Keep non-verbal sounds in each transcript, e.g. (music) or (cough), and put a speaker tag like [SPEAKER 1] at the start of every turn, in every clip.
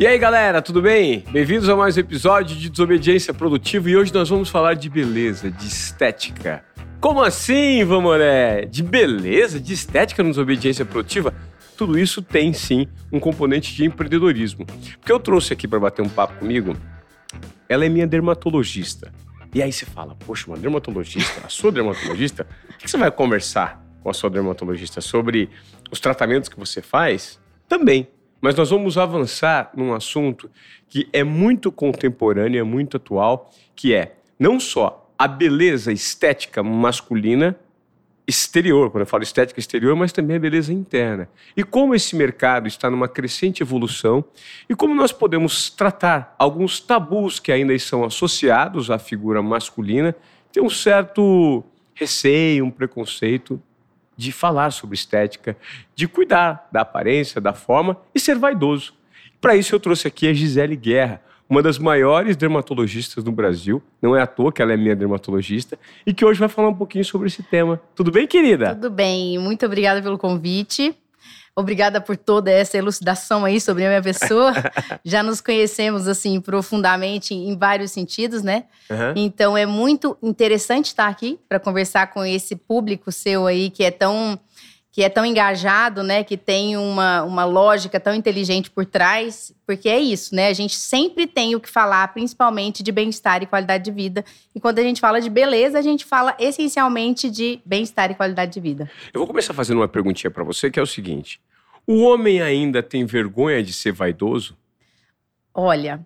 [SPEAKER 1] E aí, galera, tudo bem? Bem-vindos a mais um episódio de Desobediência Produtiva e hoje nós vamos falar de beleza, de estética. Como assim, Vamoré? De beleza, de estética na desobediência produtiva? Tudo isso tem sim um componente de empreendedorismo. Porque eu trouxe aqui para bater um papo comigo, ela é minha dermatologista. E aí você fala, poxa, uma dermatologista, a sua dermatologista, o que você vai conversar com a sua dermatologista sobre os tratamentos que você faz? Também. Mas nós vamos avançar num assunto que é muito contemporâneo, é muito atual, que é não só a beleza estética masculina exterior, quando eu falo estética exterior, mas também a beleza interna. E como esse mercado está numa crescente evolução e como nós podemos tratar alguns tabus que ainda são associados à figura masculina, tem um certo receio, um preconceito de falar sobre estética, de cuidar da aparência, da forma e ser vaidoso. Para isso eu trouxe aqui a Gisele Guerra, uma das maiores dermatologistas do Brasil. Não é à toa que ela é minha dermatologista e que hoje vai falar um pouquinho sobre esse tema. Tudo bem, querida?
[SPEAKER 2] Tudo bem. Muito obrigada pelo convite. Obrigada por toda essa elucidação aí sobre a minha pessoa. (laughs) Já nos conhecemos assim profundamente em vários sentidos, né? Uhum. Então é muito interessante estar aqui para conversar com esse público seu aí que é tão que é tão engajado, né, que tem uma, uma lógica tão inteligente por trás, porque é isso, né? A gente sempre tem o que falar, principalmente de bem-estar e qualidade de vida. E quando a gente fala de beleza, a gente fala essencialmente de bem-estar e qualidade de vida.
[SPEAKER 1] Eu vou começar fazendo uma perguntinha para você, que é o seguinte: o homem ainda tem vergonha de ser vaidoso?
[SPEAKER 2] Olha,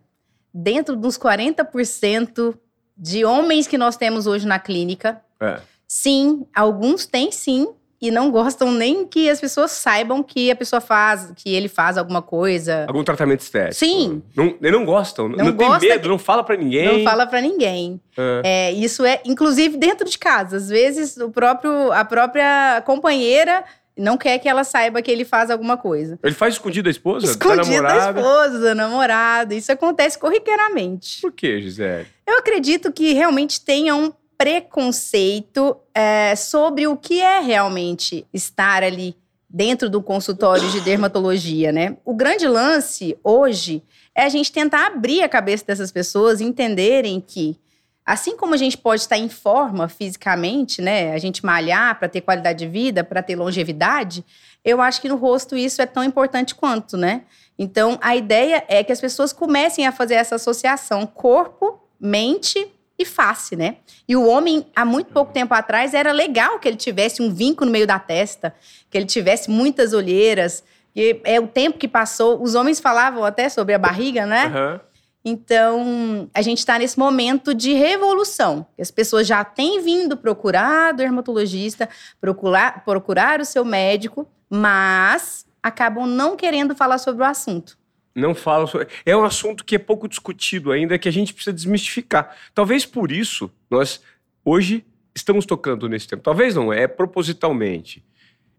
[SPEAKER 2] dentro dos 40% de homens que nós temos hoje na clínica, é. sim, alguns têm sim, e não gostam nem que as pessoas saibam que a pessoa faz, que ele faz alguma coisa.
[SPEAKER 1] Algum tratamento estético.
[SPEAKER 2] Sim.
[SPEAKER 1] Não, não gostam, não, não tem medo, que... não fala para ninguém.
[SPEAKER 2] Não fala para ninguém. É. É, isso é, inclusive, dentro de casa. Às vezes, o próprio, a própria companheira não quer que ela saiba que ele faz alguma coisa.
[SPEAKER 1] Ele faz escondido da esposa?
[SPEAKER 2] Escondido da, da esposa, da namorada. Isso acontece corriqueiramente.
[SPEAKER 1] Por que, Gisele?
[SPEAKER 2] Eu acredito que realmente tenha um preconceito é, sobre o que é realmente estar ali dentro do consultório de dermatologia, né? O grande lance hoje é a gente tentar abrir a cabeça dessas pessoas entenderem que assim como a gente pode estar em forma fisicamente, né, a gente malhar para ter qualidade de vida, para ter longevidade, eu acho que no rosto isso é tão importante quanto, né? Então, a ideia é que as pessoas comecem a fazer essa associação corpo, mente e face, né? E o homem, há muito pouco tempo atrás, era legal que ele tivesse um vinco no meio da testa, que ele tivesse muitas olheiras. E é o tempo que passou. Os homens falavam até sobre a barriga, né? Uhum. Então, a gente está nesse momento de revolução. As pessoas já têm vindo procurar o dermatologista, procurar, procurar o seu médico, mas acabam não querendo falar sobre o assunto
[SPEAKER 1] não falam sobre. É um assunto que é pouco discutido ainda, que a gente precisa desmistificar. Talvez por isso nós hoje estamos tocando nesse tema. Talvez não, é propositalmente.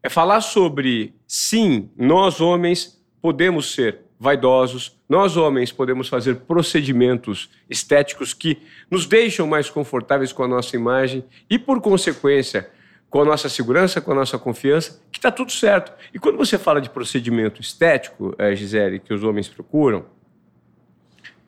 [SPEAKER 1] É falar sobre, sim, nós homens podemos ser vaidosos, nós homens podemos fazer procedimentos estéticos que nos deixam mais confortáveis com a nossa imagem e, por consequência, com a nossa segurança, com a nossa confiança, que está tudo certo. E quando você fala de procedimento estético, é, Gisele, que os homens procuram,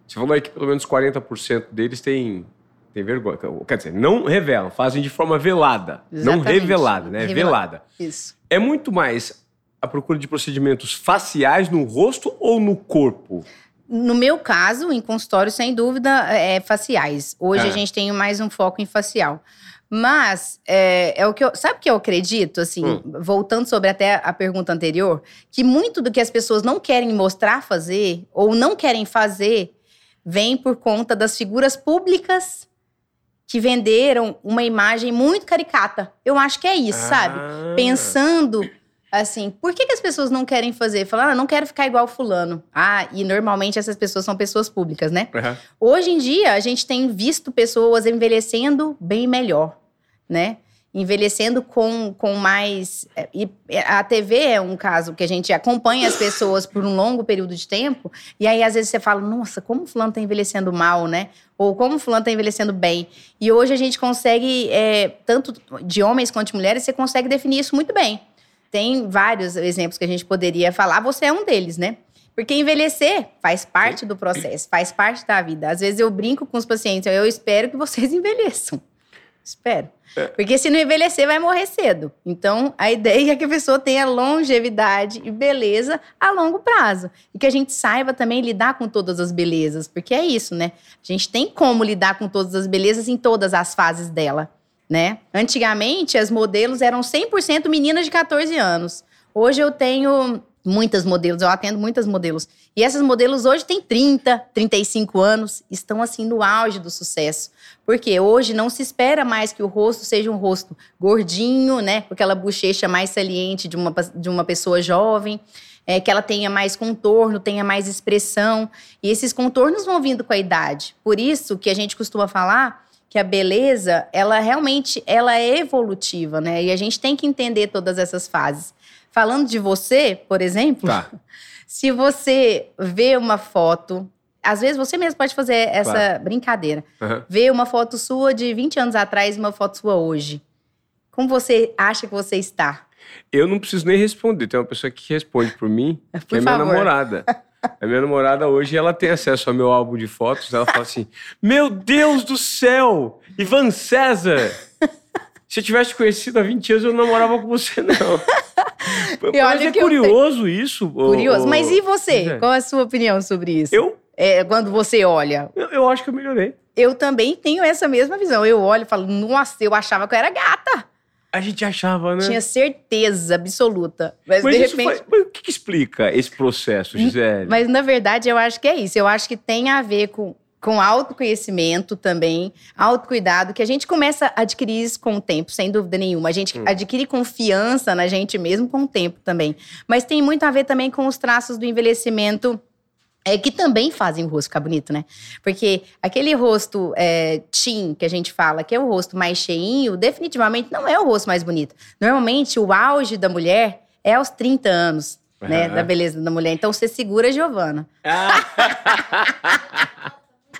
[SPEAKER 1] você falou aí que pelo menos 40% deles têm, têm vergonha. Quer dizer, não revelam, fazem de forma velada. Exatamente. Não revelada, né? Revelada. Velada.
[SPEAKER 2] Isso.
[SPEAKER 1] É muito mais a procura de procedimentos faciais no rosto ou no corpo?
[SPEAKER 2] No meu caso, em consultório, sem dúvida, é faciais. Hoje é. a gente tem mais um foco em facial. Mas é, é, o que eu. Sabe o que eu acredito, assim, hum. voltando sobre até a pergunta anterior, que muito do que as pessoas não querem mostrar fazer ou não querem fazer vem por conta das figuras públicas que venderam uma imagem muito caricata. Eu acho que é isso, ah. sabe? Pensando Assim, por que, que as pessoas não querem fazer? Falar, ah, não quero ficar igual fulano. Ah, e normalmente essas pessoas são pessoas públicas, né? Uhum. Hoje em dia, a gente tem visto pessoas envelhecendo bem melhor, né? Envelhecendo com, com mais. É, e a TV é um caso que a gente acompanha as pessoas por um longo período de tempo, e aí às vezes você fala, nossa, como o fulano tá envelhecendo mal, né? Ou como o fulano tá envelhecendo bem. E hoje a gente consegue, é, tanto de homens quanto de mulheres, você consegue definir isso muito bem. Tem vários exemplos que a gente poderia falar, você é um deles, né? Porque envelhecer faz parte do processo, faz parte da vida. Às vezes eu brinco com os pacientes, eu espero que vocês (laughs) envelheçam. Espero. É. Porque se não envelhecer, vai morrer cedo. Então, a ideia é que a pessoa tenha longevidade e beleza a longo prazo. E que a gente saiba também lidar com todas as belezas. Porque é isso, né? A gente tem como lidar com todas as belezas em todas as fases dela, né? Antigamente, as modelos eram 100% meninas de 14 anos. Hoje eu tenho muitas modelos, eu atendo muitas modelos. E essas modelos hoje têm 30, 35 anos, estão assim no auge do sucesso. Porque hoje não se espera mais que o rosto seja um rosto gordinho, né, com aquela bochecha mais saliente de uma, de uma pessoa jovem. É, que ela tenha mais contorno, tenha mais expressão. E esses contornos vão vindo com a idade. Por isso que a gente costuma falar que a beleza, ela realmente ela é evolutiva, né? E a gente tem que entender todas essas fases. Falando de você, por exemplo, tá. (laughs) se você vê uma foto, às vezes você mesmo pode fazer essa claro. brincadeira. Uhum. Ver uma foto sua de 20 anos atrás e uma foto sua hoje. Como você acha que você está?
[SPEAKER 1] Eu não preciso nem responder. Tem uma pessoa que responde por mim, (laughs) por que é minha namorada. (laughs) A minha namorada hoje, ela tem acesso ao meu álbum de fotos. Ela fala assim: Meu Deus do céu! Ivan César! Se eu tivesse conhecido há 20 anos, eu não namorava com você, não. Mas é curioso te... isso.
[SPEAKER 2] Curioso. Mas e você? É. Qual é a sua opinião sobre isso?
[SPEAKER 1] Eu?
[SPEAKER 2] É, quando você olha.
[SPEAKER 1] Eu, eu, acho que eu melhorei.
[SPEAKER 2] Eu também tenho essa mesma visão. Eu olho e falo, nossa, eu achava que eu era gata.
[SPEAKER 1] A gente achava, né?
[SPEAKER 2] Tinha certeza absoluta. Mas,
[SPEAKER 1] mas
[SPEAKER 2] de repente.
[SPEAKER 1] Foi, mas o que, que explica esse processo, Gisele?
[SPEAKER 2] Mas na verdade eu acho que é isso. Eu acho que tem a ver com com autoconhecimento também, autocuidado, que a gente começa a adquirir isso com o tempo, sem dúvida nenhuma. A gente hum. adquire confiança na gente mesmo com o tempo também. Mas tem muito a ver também com os traços do envelhecimento é, que também fazem o rosto ficar bonito, né? Porque aquele rosto é, teen que a gente fala, que é o rosto mais cheinho, definitivamente não é o rosto mais bonito. Normalmente, o auge da mulher é aos 30 anos, uhum. né? Da beleza da mulher. Então, você segura a Giovana. Ah. (laughs)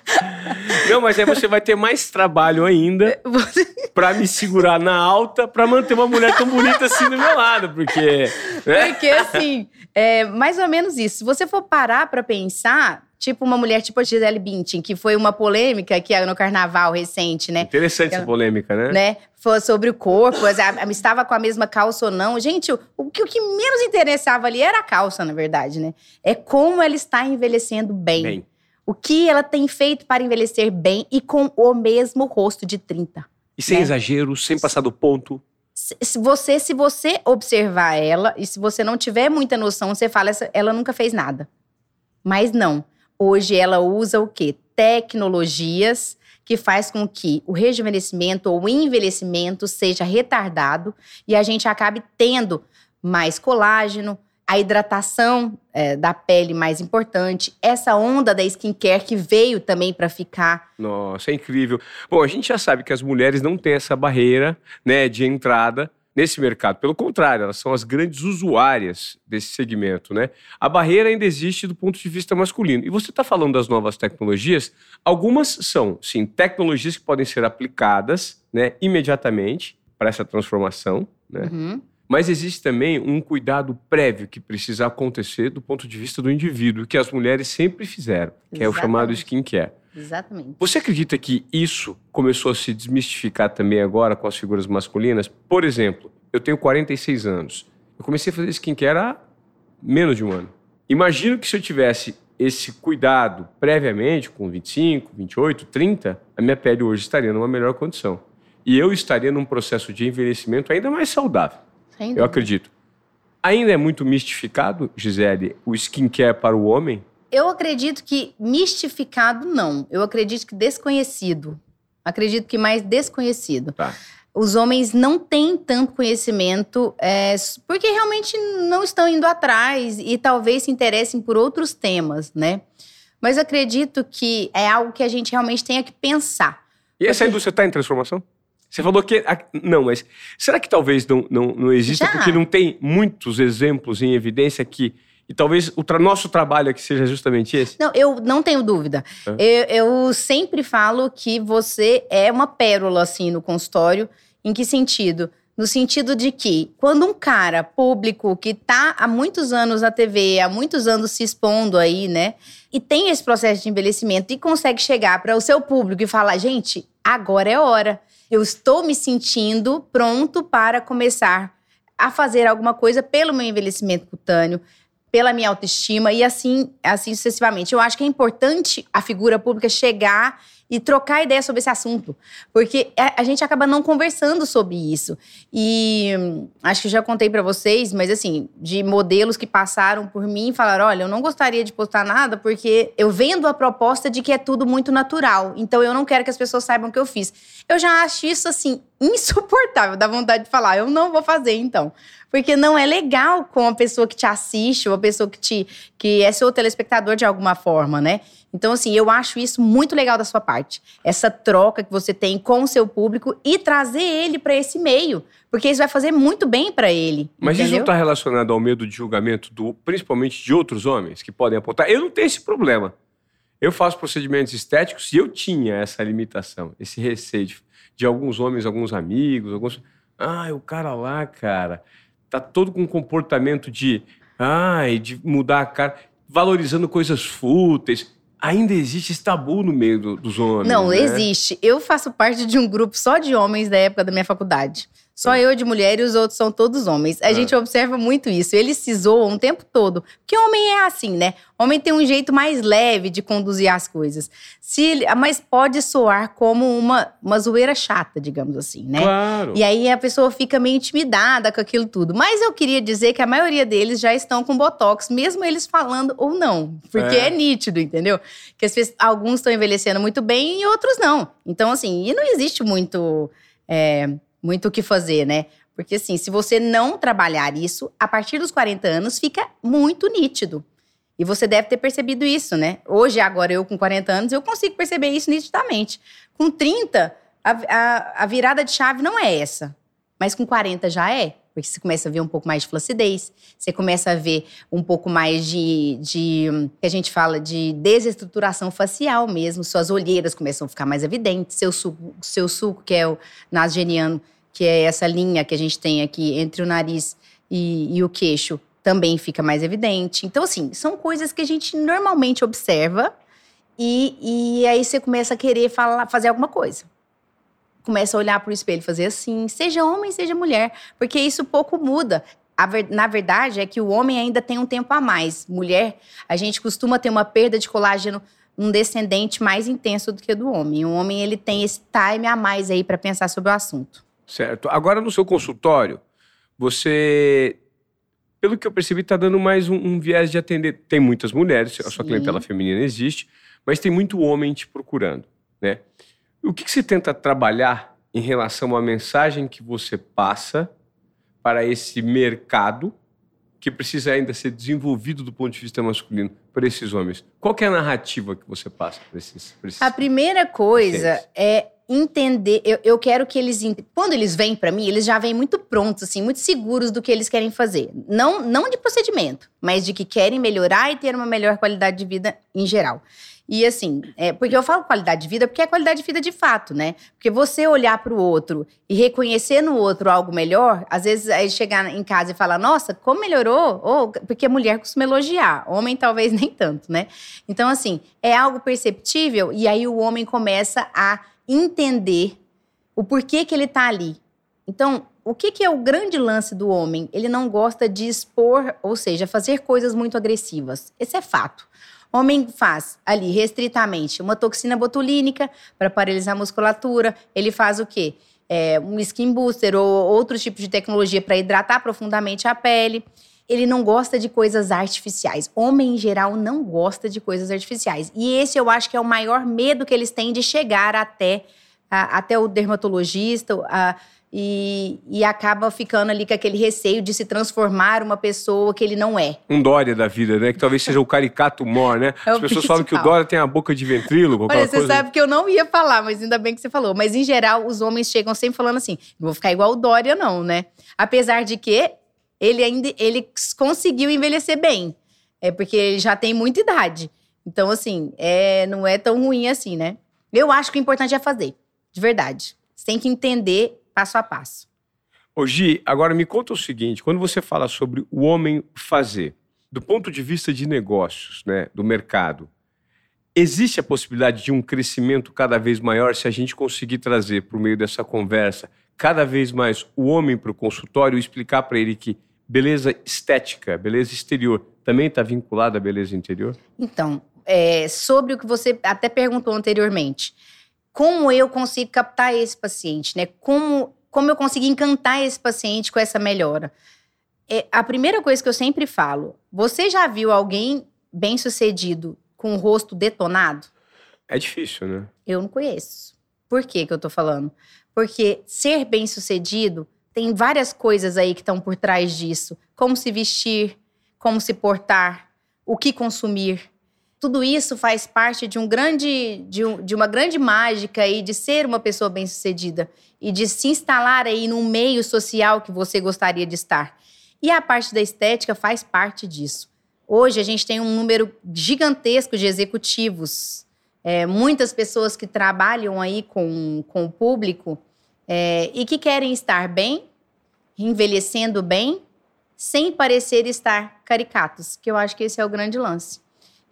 [SPEAKER 2] (laughs)
[SPEAKER 1] Não, mas aí você vai ter mais trabalho ainda você... pra me segurar na alta pra manter uma mulher tão bonita assim do meu lado, porque.
[SPEAKER 2] Né? Porque assim, é mais ou menos isso. Se você for parar pra pensar, tipo uma mulher tipo a Gisele Bündchen, que foi uma polêmica que no carnaval recente, né?
[SPEAKER 1] Interessante essa polêmica, né?
[SPEAKER 2] né? Foi sobre o corpo, estava com a mesma calça ou não. Gente, o, o, que, o que menos interessava ali era a calça, na verdade, né? É como ela está envelhecendo bem. bem. O que ela tem feito para envelhecer bem e com o mesmo rosto de 30.
[SPEAKER 1] E sem né? exagero, sem passar do ponto.
[SPEAKER 2] Se você, se você observar ela e se você não tiver muita noção, você fala, ela nunca fez nada. Mas não. Hoje ela usa o quê? Tecnologias que faz com que o rejuvenescimento ou o envelhecimento seja retardado e a gente acabe tendo mais colágeno, a hidratação é, da pele mais importante, essa onda da skincare que veio também para ficar.
[SPEAKER 1] Nossa, é incrível. Bom, a gente já sabe que as mulheres não têm essa barreira né, de entrada nesse mercado. Pelo contrário, elas são as grandes usuárias desse segmento, né? A barreira ainda existe do ponto de vista masculino. E você está falando das novas tecnologias? Algumas são, sim, tecnologias que podem ser aplicadas, né, imediatamente para essa transformação, né? Uhum. Mas existe também um cuidado prévio que precisa acontecer do ponto de vista do indivíduo, que as mulheres sempre fizeram, que Exatamente. é o chamado skincare.
[SPEAKER 2] Exatamente.
[SPEAKER 1] Você acredita que isso começou a se desmistificar também agora com as figuras masculinas? Por exemplo, eu tenho 46 anos. Eu comecei a fazer skincare há menos de um ano. Imagino que se eu tivesse esse cuidado previamente, com 25, 28, 30, a minha pele hoje estaria numa melhor condição. E eu estaria num processo de envelhecimento ainda mais saudável. Eu acredito. Ainda é muito mistificado, Gisele, o skincare para o homem?
[SPEAKER 2] Eu acredito que mistificado não. Eu acredito que desconhecido. Acredito que mais desconhecido.
[SPEAKER 1] Tá.
[SPEAKER 2] Os homens não têm tanto conhecimento é, porque realmente não estão indo atrás e talvez se interessem por outros temas, né? Mas acredito que é algo que a gente realmente tenha que pensar.
[SPEAKER 1] E essa indústria está em transformação? Você falou que. Não, mas será que talvez não, não, não exista? Já. Porque não tem muitos exemplos em evidência que. E talvez o tra nosso trabalho aqui seja justamente esse?
[SPEAKER 2] Não, eu não tenho dúvida. É. Eu, eu, sempre falo que você é uma pérola, assim, no consultório. Em que sentido? no sentido de que quando um cara público que tá há muitos anos na TV, há muitos anos se expondo aí, né, e tem esse processo de envelhecimento e consegue chegar para o seu público e falar, gente, agora é hora. Eu estou me sentindo pronto para começar a fazer alguma coisa pelo meu envelhecimento cutâneo, pela minha autoestima e assim, assim sucessivamente. Eu acho que é importante a figura pública chegar e trocar ideia sobre esse assunto, porque é, a gente acaba não conversando sobre isso. E hum, acho que já contei para vocês, mas assim, de modelos que passaram por mim e falaram: olha, eu não gostaria de postar nada porque eu vendo a proposta de que é tudo muito natural, então eu não quero que as pessoas saibam o que eu fiz. Eu já acho isso assim (laughs) insuportável, dá vontade de falar, eu não vou fazer então. Porque não é legal com a pessoa que te assiste, ou a pessoa que te que é seu telespectador de alguma forma, né? Então, assim, eu acho isso muito legal da sua parte. Essa troca que você tem com o seu público e trazer ele para esse meio. Porque isso vai fazer muito bem para ele.
[SPEAKER 1] Mas
[SPEAKER 2] entendeu?
[SPEAKER 1] isso não está relacionado ao medo de julgamento, do, principalmente de outros homens que podem apontar. Eu não tenho esse problema. Eu faço procedimentos estéticos e eu tinha essa limitação, esse receio de, de alguns homens, alguns amigos, alguns. Ah, o cara lá, cara, tá todo com um comportamento de. Ai, de mudar a cara, valorizando coisas fúteis ainda existe esse tabu no meio do, dos homens.
[SPEAKER 2] Não,
[SPEAKER 1] né?
[SPEAKER 2] existe. Eu faço parte de um grupo só de homens da época da minha faculdade. Só eu de mulher e os outros são todos homens. A é. gente observa muito isso. Eles se zoam o tempo todo. Porque homem é assim, né? Homem tem um jeito mais leve de conduzir as coisas. Se, mas pode soar como uma, uma zoeira chata, digamos assim, né?
[SPEAKER 1] Claro.
[SPEAKER 2] E aí a pessoa fica meio intimidada com aquilo tudo. Mas eu queria dizer que a maioria deles já estão com botox, mesmo eles falando ou não. Porque é, é nítido, entendeu? Que pessoas, alguns estão envelhecendo muito bem e outros não. Então, assim, e não existe muito. É, muito o que fazer, né? Porque assim, se você não trabalhar isso, a partir dos 40 anos fica muito nítido. E você deve ter percebido isso, né? Hoje, agora, eu com 40 anos, eu consigo perceber isso nitidamente. Com 30, a, a, a virada de chave não é essa. Mas com 40 já é. Porque você começa a ver um pouco mais de flacidez, você começa a ver um pouco mais de, de que a gente fala de desestruturação facial mesmo, suas olheiras começam a ficar mais evidentes, seu suco, seu suco que é o nasogeniano, que é essa linha que a gente tem aqui entre o nariz e, e o queixo, também fica mais evidente. Então, assim, são coisas que a gente normalmente observa e, e aí você começa a querer falar, fazer alguma coisa começa a olhar para o espelho e fazer assim, seja homem, seja mulher, porque isso pouco muda. Ver, na verdade, é que o homem ainda tem um tempo a mais. Mulher, a gente costuma ter uma perda de colágeno um descendente mais intenso do que do homem. O homem ele tem esse time a mais aí para pensar sobre o assunto.
[SPEAKER 1] Certo. Agora no seu consultório, você, pelo que eu percebi, está dando mais um, um, viés de atender. Tem muitas mulheres, a sua clientela feminina existe, mas tem muito homem te procurando, né? O que, que você tenta trabalhar em relação à mensagem que você passa para esse mercado que precisa ainda ser desenvolvido do ponto de vista masculino para esses homens? Qual é a narrativa que você passa para esses, esses
[SPEAKER 2] A primeira coisa pacientes? é entender. Eu, eu, quero que eles. Quando eles vêm para mim, eles já vêm muito prontos, assim, muito seguros do que eles querem fazer. Não, não de procedimento, mas de que querem melhorar e ter uma melhor qualidade de vida em geral. E assim, é, porque eu falo qualidade de vida porque é qualidade de vida de fato, né? Porque você olhar para o outro e reconhecer no outro algo melhor, às vezes aí chegar em casa e falar, nossa, como melhorou? Ou, porque mulher costuma elogiar, homem talvez (laughs) nem tanto, né? Então, assim, é algo perceptível e aí o homem começa a entender o porquê que ele está ali. Então, o que, que, é o grande lance do homem? Ele não gosta de expor, ou seja, fazer coisas muito agressivas. Esse é fato. Homem faz ali restritamente uma toxina botulínica para paralisar a musculatura. Ele faz o quê? É, um skin booster ou outro tipo de tecnologia para hidratar profundamente a pele. Ele não gosta de coisas artificiais. Homem, em geral, não gosta de coisas artificiais. E esse eu acho que é o maior medo que eles têm de chegar até, a, até o dermatologista. A, e, e, acaba ficando ali com aquele receio de se transformar uma pessoa que ele não é.
[SPEAKER 1] Um Dória da vida, né? Que talvez seja o caricato mor, né? É As pessoas falam que o Dória tem a boca de ventrílogo.
[SPEAKER 2] Olha, você
[SPEAKER 1] coisa...
[SPEAKER 2] sabe que eu não ia falar, mas ainda bem que você falou. Mas, em geral, os homens chegam sempre falando assim, não vou ficar igual o Dória não, né? Apesar de que ele ainda ele conseguiu envelhecer bem. É porque ele já tem muita idade. Então, assim, é, não é tão ruim assim, né? Eu acho que o importante é fazer, de verdade. Você tem que entender passo a passo.
[SPEAKER 1] Ô Gi, agora me conta o seguinte, quando você fala sobre o homem fazer, do ponto de vista de negócios, né, do mercado, existe a possibilidade de um crescimento cada vez maior se a gente conseguir trazer por meio dessa conversa cada vez mais o homem para o consultório e explicar para ele que beleza estética, beleza exterior, também está vinculada à beleza interior?
[SPEAKER 2] Então, é, sobre o que você até perguntou anteriormente, como eu consigo captar esse paciente, né? Como, como eu consigo encantar esse paciente com essa melhora? É, a primeira coisa que eu sempre falo, você já viu alguém bem sucedido com o rosto detonado?
[SPEAKER 1] É difícil, né?
[SPEAKER 2] Eu não conheço. Por que que eu tô falando? Porque ser bem-sucedido tem várias coisas aí que estão por trás disso. Como se vestir, como se portar, o que consumir. Tudo isso faz parte de um grande, de, um, de uma grande mágica aí de ser uma pessoa bem-sucedida e de se instalar aí num meio social que você gostaria de estar. E a parte da estética faz parte disso. Hoje a gente tem um número gigantesco de executivos, é, muitas pessoas que trabalham aí com, com o público é, e que querem estar bem, envelhecendo bem, sem parecer estar caricatos, que eu acho que esse é o grande lance.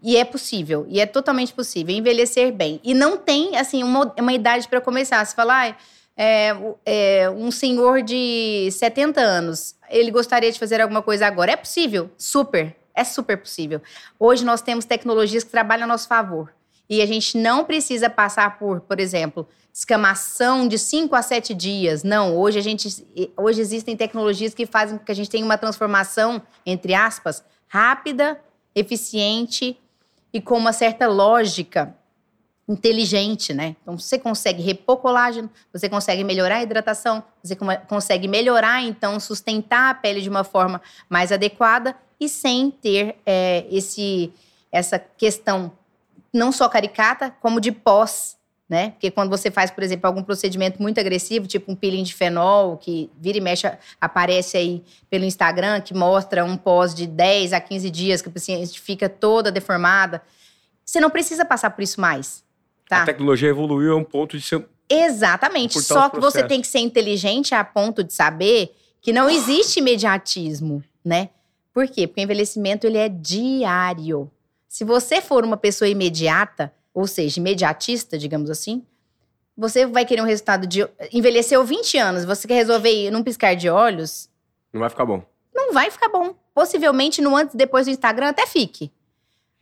[SPEAKER 2] E é possível, e é totalmente possível, envelhecer bem. E não tem, assim, uma, uma idade para começar. Se falar, é, é, um senhor de 70 anos, ele gostaria de fazer alguma coisa agora. É possível, super, é super possível. Hoje nós temos tecnologias que trabalham a nosso favor. E a gente não precisa passar por, por exemplo, escamação de 5 a 7 dias. Não, hoje a gente hoje existem tecnologias que fazem com que a gente tenha uma transformação, entre aspas, rápida, eficiente e com uma certa lógica inteligente, né? Então você consegue repor colágeno, você consegue melhorar a hidratação, você consegue melhorar então sustentar a pele de uma forma mais adequada e sem ter é, esse essa questão não só caricata, como de pós, né? Porque quando você faz, por exemplo, algum procedimento muito agressivo, tipo um peeling de fenol, que vira e mexe, aparece aí pelo Instagram, que mostra um pós de 10 a 15 dias, que a paciente fica toda deformada. Você não precisa passar por isso mais. Tá?
[SPEAKER 1] A tecnologia evoluiu a um ponto de ser.
[SPEAKER 2] Exatamente. Só que você tem que ser inteligente a ponto de saber que não existe imediatismo, né? Por quê? Porque o envelhecimento ele é diário. Se você for uma pessoa imediata, ou seja, imediatista, digamos assim, você vai querer um resultado de. Envelheceu 20 anos, você quer resolver num piscar de olhos.
[SPEAKER 1] Não vai ficar bom.
[SPEAKER 2] Não vai ficar bom. Possivelmente no antes e depois do Instagram até fique.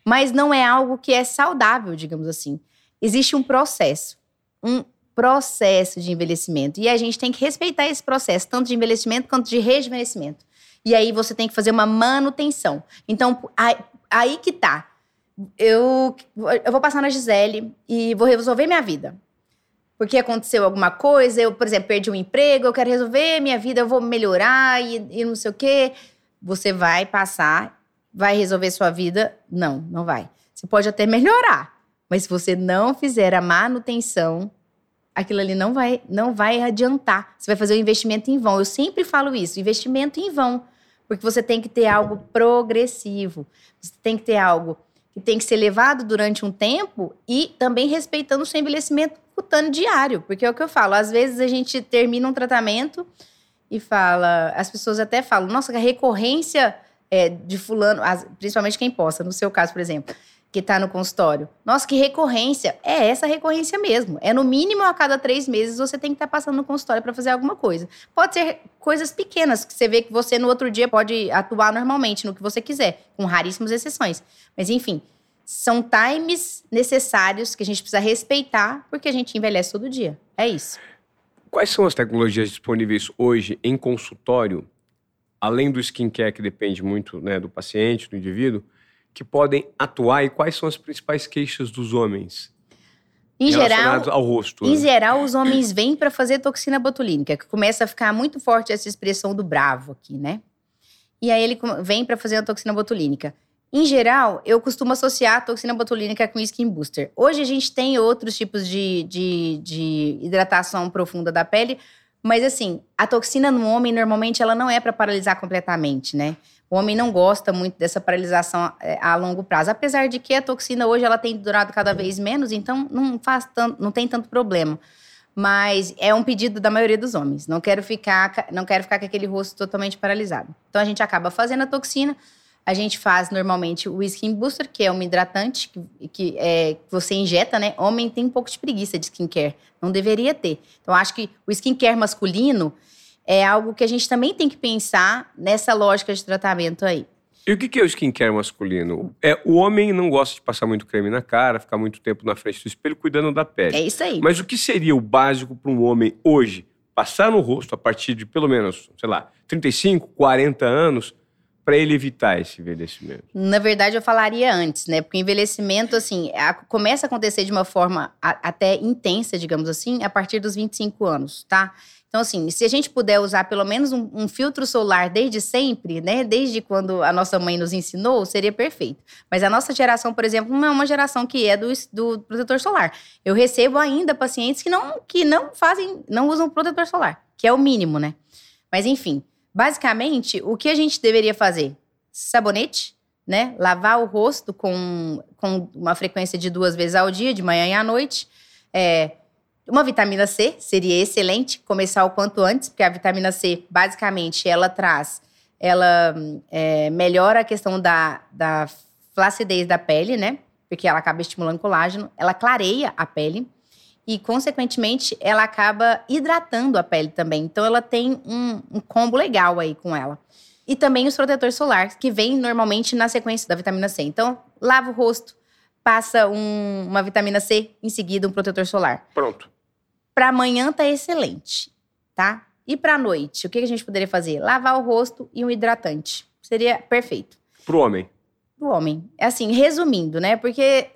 [SPEAKER 2] Mas não é algo que é saudável, digamos assim. Existe um processo. Um processo de envelhecimento. E a gente tem que respeitar esse processo, tanto de envelhecimento quanto de rejuvenescimento. E aí você tem que fazer uma manutenção. Então, aí, que tá eu, eu vou passar na Gisele e vou resolver minha vida. Porque aconteceu alguma coisa, eu, por exemplo, perdi um emprego, eu quero resolver minha vida, eu vou melhorar e, e não sei o quê. Você vai passar, vai resolver sua vida? Não, não vai. Você pode até melhorar, mas se você não fizer a manutenção, aquilo ali não vai, não vai adiantar. Você vai fazer um investimento em vão. Eu sempre falo isso, investimento em vão. Porque você tem que ter algo progressivo. Você tem que ter algo que tem que ser levado durante um tempo e também respeitando o seu envelhecimento cutâneo diário. Porque é o que eu falo, às vezes a gente termina um tratamento e fala, as pessoas até falam, nossa, a recorrência é, de fulano, principalmente quem possa, no seu caso, por exemplo, que está no consultório. Nossa, que recorrência! É essa recorrência mesmo. É no mínimo a cada três meses você tem que estar tá passando no consultório para fazer alguma coisa. Pode ser coisas pequenas, que você vê que você no outro dia pode atuar normalmente no que você quiser, com raríssimas exceções. Mas enfim, são times necessários que a gente precisa respeitar, porque a gente envelhece todo dia. É isso.
[SPEAKER 1] Quais são as tecnologias disponíveis hoje em consultório, além do skincare, que depende muito né, do paciente, do indivíduo? Que podem atuar e quais são as principais queixas dos homens?
[SPEAKER 2] Em geral,
[SPEAKER 1] ao rosto.
[SPEAKER 2] Em né? geral, os homens vêm para fazer toxina botulínica, que começa a ficar muito forte essa expressão do bravo aqui, né? E aí ele vem para fazer a toxina botulínica. Em geral, eu costumo associar a toxina botulínica com skin booster. Hoje a gente tem outros tipos de, de, de hidratação profunda da pele, mas assim, a toxina no homem normalmente ela não é para paralisar completamente, né? O homem não gosta muito dessa paralisação é, a longo prazo, apesar de que a toxina hoje ela tem durado cada vez menos, então não faz tanto, não tem tanto problema. mas é um pedido da maioria dos homens. Não quero ficar, não quero ficar com aquele rosto totalmente paralisado. Então a gente acaba fazendo a toxina. A gente faz normalmente o Skin Booster, que é um hidratante que, que é, você injeta, né? Homem tem um pouco de preguiça de skincare. Não deveria ter. Então, acho que o skincare masculino é algo que a gente também tem que pensar nessa lógica de tratamento aí.
[SPEAKER 1] E o que é o skincare masculino? É, o homem não gosta de passar muito creme na cara, ficar muito tempo na frente do espelho cuidando da pele.
[SPEAKER 2] É isso aí.
[SPEAKER 1] Mas o que seria o básico para um homem hoje? Passar no rosto a partir de pelo menos, sei lá, 35, 40 anos, para ele evitar esse envelhecimento?
[SPEAKER 2] Na verdade, eu falaria antes, né? Porque o envelhecimento, assim, a, começa a acontecer de uma forma a, até intensa, digamos assim, a partir dos 25 anos, tá? Então, assim, se a gente puder usar pelo menos um, um, filtro solar desde sempre, né? Desde quando a nossa mãe nos ensinou, seria perfeito. Mas a nossa geração, por exemplo, não é uma geração que é do, do protetor solar. Eu recebo ainda pacientes que não, que não fazem, não usam protetor solar, que é o mínimo, né? Mas enfim, basicamente, o que a gente deveria fazer? Sabonete, né? Lavar o rosto com, com uma frequência de duas vezes ao dia, de manhã e à noite. É, uma vitamina C seria excelente começar o quanto antes, porque a vitamina C, basicamente, ela traz, ela é, melhora a questão da, da flacidez da pele, né? Porque ela acaba estimulando colágeno, ela clareia a pele e, consequentemente, ela acaba hidratando a pele também. Então, ela tem um, um combo legal aí com ela. E também os protetores solares, que vem normalmente na sequência da vitamina C. Então, lava o rosto, passa um, uma vitamina C, em seguida um protetor solar.
[SPEAKER 1] Pronto.
[SPEAKER 2] Para amanhã tá excelente, tá? E para noite, o que a gente poderia fazer? Lavar o rosto e um hidratante. Seria perfeito.
[SPEAKER 1] Pro homem.
[SPEAKER 2] Pro homem. É assim, resumindo, né? Porque,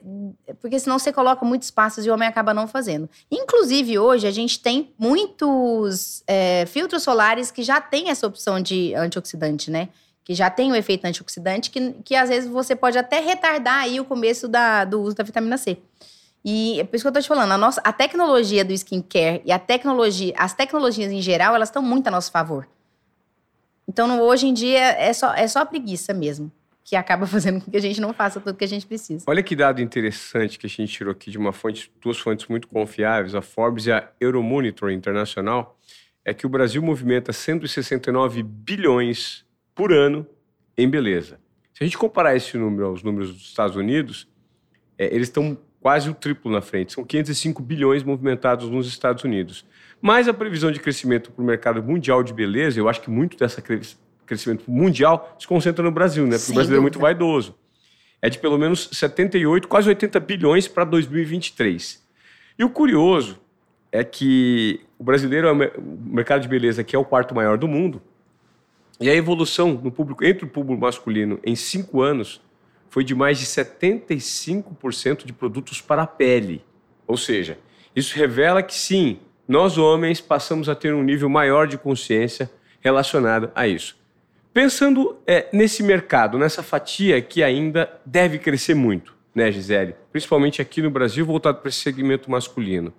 [SPEAKER 2] porque senão você coloca muitos passos e o homem acaba não fazendo. Inclusive, hoje, a gente tem muitos é, filtros solares que já tem essa opção de antioxidante, né? Que já tem o efeito antioxidante, que, que às vezes você pode até retardar aí o começo da, do uso da vitamina C. E é por isso que eu tô te falando, a, nossa, a tecnologia do skincare e a tecnologia, as tecnologias em geral, elas estão muito a nosso favor. Então, hoje em dia, é só, é só preguiça mesmo, que acaba (laughs) fazendo com que a gente não faça tudo que a gente precisa.
[SPEAKER 1] Olha que dado interessante que a gente tirou aqui de uma fonte, duas fontes muito confiáveis, a Forbes e a Euromonitor Internacional, é que o Brasil movimenta 169 bilhões por ano em beleza. Se a gente comparar esse número aos números dos Estados Unidos, é, eles estão quase o triplo na frente. São 505 bilhões movimentados nos Estados Unidos. Mas a previsão de crescimento para o mercado mundial de beleza, eu acho que muito dessa crescimento mundial se concentra no Brasil, né? Porque Sem o brasileiro dúvida. é muito vaidoso. É de pelo menos 78, quase 80 bilhões para 2023. E o curioso é que o brasileiro é o mercado de beleza que é o quarto maior do mundo. E a evolução no público entre o público masculino em cinco anos foi de mais de 75% de produtos para a pele. Ou seja, isso revela que sim, nós homens passamos a ter um nível maior de consciência relacionado a isso. Pensando é, nesse mercado, nessa fatia que ainda deve crescer muito, né, Gisele? Principalmente aqui no Brasil, voltado para esse segmento masculino.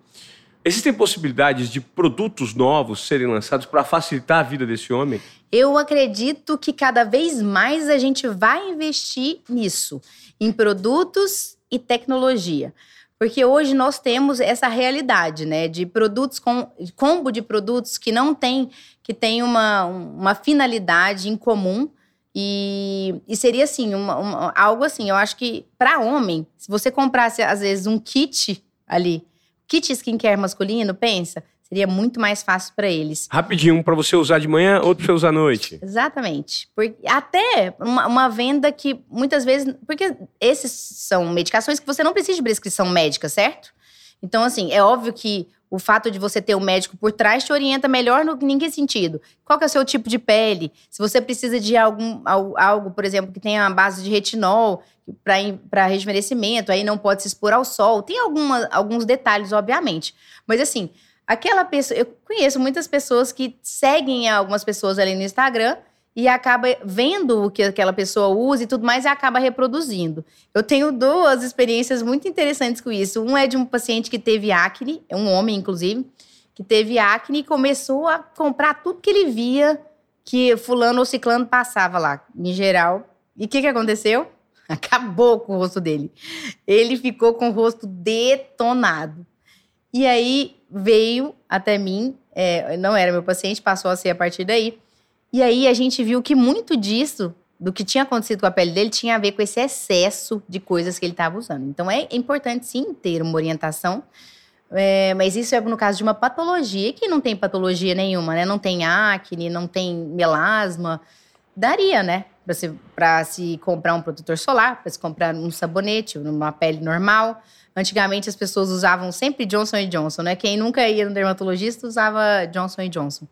[SPEAKER 1] Existem possibilidades de produtos novos serem lançados para facilitar a vida desse homem?
[SPEAKER 2] Eu acredito que cada vez mais a gente vai investir nisso, em produtos e tecnologia. Porque hoje nós temos essa realidade, né, de produtos com combo de produtos que não tem que tem uma, uma finalidade em comum e, e seria assim, uma, uma, algo assim. Eu acho que para homem, se você comprasse às vezes um kit ali kit skincare masculino, pensa, seria muito mais fácil para eles.
[SPEAKER 1] Rapidinho, um para você usar de manhã, outro para você usar à noite.
[SPEAKER 2] Exatamente. Porque até uma, uma, venda que muitas vezes. Porque esses são medicações que você não precisa de prescrição médica, certo? Então, assim, é óbvio que o fato de você ter um médico por trás te orienta melhor no ninguém sentido. Qual que é o seu tipo de pele? Se você precisa de algum algo, por exemplo, que tenha a base de retinol para rejuvenescimento, aí não pode se expor ao sol. Tem alguma, alguns detalhes, obviamente. Mas assim, aquela pessoa, eu conheço muitas pessoas que seguem algumas pessoas ali no Instagram e acaba vendo o que aquela pessoa usa e tudo mais e acaba reproduzindo. Eu tenho duas experiências muito interessantes com isso. Um é de um paciente que teve acne, é um homem inclusive, que teve acne e começou a comprar tudo que ele via que fulano ou ciclano passava lá, em geral. E o que, que aconteceu? (laughs) Acabou com o rosto dele. Ele ficou com o rosto detonado. E aí veio até mim, é, não era meu paciente, passou a ser a partir daí. E aí a gente viu que muito disso, do que tinha acontecido com a pele dele, tinha a ver com esse excesso de coisas que ele estava usando. Então é importante sim ter uma orientação. É, mas isso é no caso de uma patologia que não tem patologia nenhuma, né? Não tem acne, não tem melasma. Daria, né? Para se, se comprar um protetor solar, para se comprar um sabonete, numa pele normal. Antigamente as pessoas usavam sempre Johnson Johnson, né? Quem nunca ia no dermatologista usava Johnson Johnson.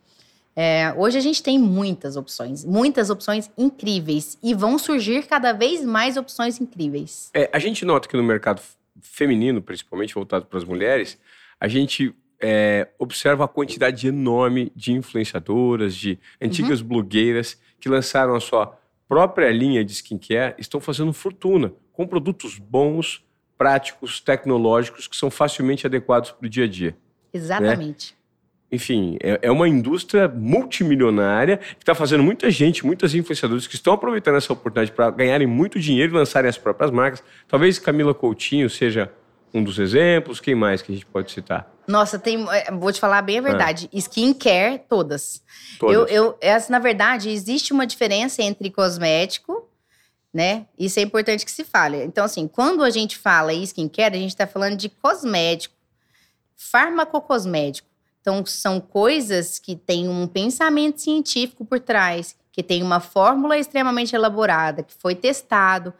[SPEAKER 2] É, hoje a gente tem muitas opções, muitas opções incríveis e vão surgir cada vez mais opções incríveis.
[SPEAKER 1] É, a gente nota que no mercado feminino, principalmente voltado para as mulheres, a gente é, observa a quantidade enorme de influenciadoras, de antigas uhum. blogueiras que lançaram a sua própria linha de skincare, estão fazendo fortuna com produtos bons, práticos, tecnológicos que são facilmente adequados para o dia a dia. Né?
[SPEAKER 2] Exatamente. Né?
[SPEAKER 1] enfim, é, é, uma indústria multimilionária que está fazendo muita gente, muitos influenciadores que estão aproveitando essa oportunidade para ganharem muito dinheiro e lançarem as próprias marcas. Talvez Camila Coutinho seja um dos exemplos. Quem mais que a gente pode citar?
[SPEAKER 2] Nossa, tem, é, vou te falar bem a verdade. Ah. Skincare, todas. todas. Eu, eu, essa, na verdade, existe uma diferença entre cosmético, né? Isso é importante que se fale. Então, assim, quando a gente fala em skincare, a gente está falando de cosmético, farmacocosmético. Então, são coisas que têm um pensamento científico por trás, que tem uma fórmula extremamente elaborada, que foi testado